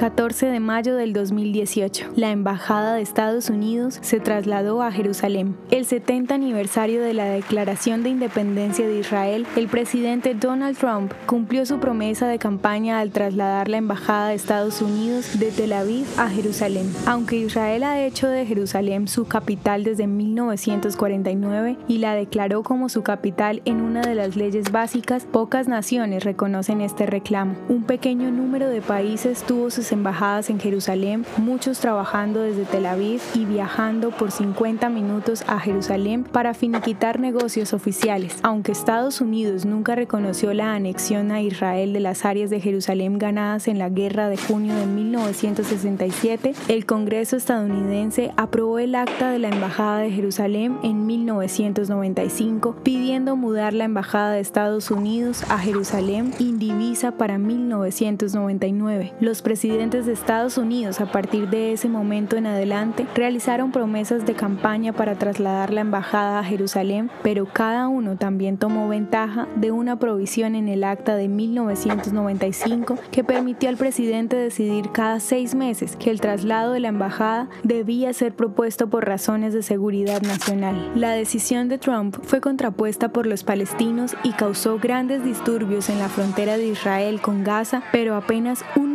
14 de mayo del 2018. La Embajada de Estados Unidos se trasladó a Jerusalén. El 70 aniversario de la Declaración de Independencia de Israel, el presidente Donald Trump cumplió su promesa de campaña al trasladar la Embajada de Estados Unidos de Tel Aviv a Jerusalén. Aunque Israel ha hecho de Jerusalén su capital desde 1949 y la declaró como su capital en una de las leyes básicas, pocas naciones reconocen este reclamo. Un pequeño número de países tuvo sus embajadas en Jerusalén, muchos trabajando desde Tel Aviv y viajando por 50 minutos a Jerusalén para finiquitar negocios oficiales. Aunque Estados Unidos nunca reconoció la anexión a Israel de las áreas de Jerusalén ganadas en la guerra de junio de 1967, el Congreso estadounidense aprobó el acta de la Embajada de Jerusalén en 1995, pidiendo mudar la Embajada de Estados Unidos a Jerusalén indivisa para 1999. Los presidentes de Estados Unidos a partir de ese momento en adelante realizaron promesas de campaña para trasladar la embajada a Jerusalén, pero cada uno también tomó ventaja de una provisión en el acta de 1995 que permitió al presidente decidir cada seis meses que el traslado de la embajada debía ser propuesto por razones de seguridad nacional. La decisión de Trump fue contrapuesta por los palestinos y causó grandes disturbios en la frontera de Israel con Gaza, pero apenas un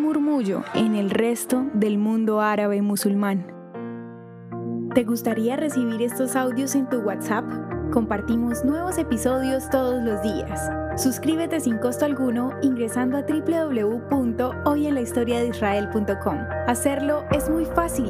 en el resto del mundo árabe y musulmán. ¿Te gustaría recibir estos audios en tu WhatsApp? Compartimos nuevos episodios todos los días. Suscríbete sin costo alguno ingresando a www.hoyenlahistoriadeisrael.com. Hacerlo es muy fácil.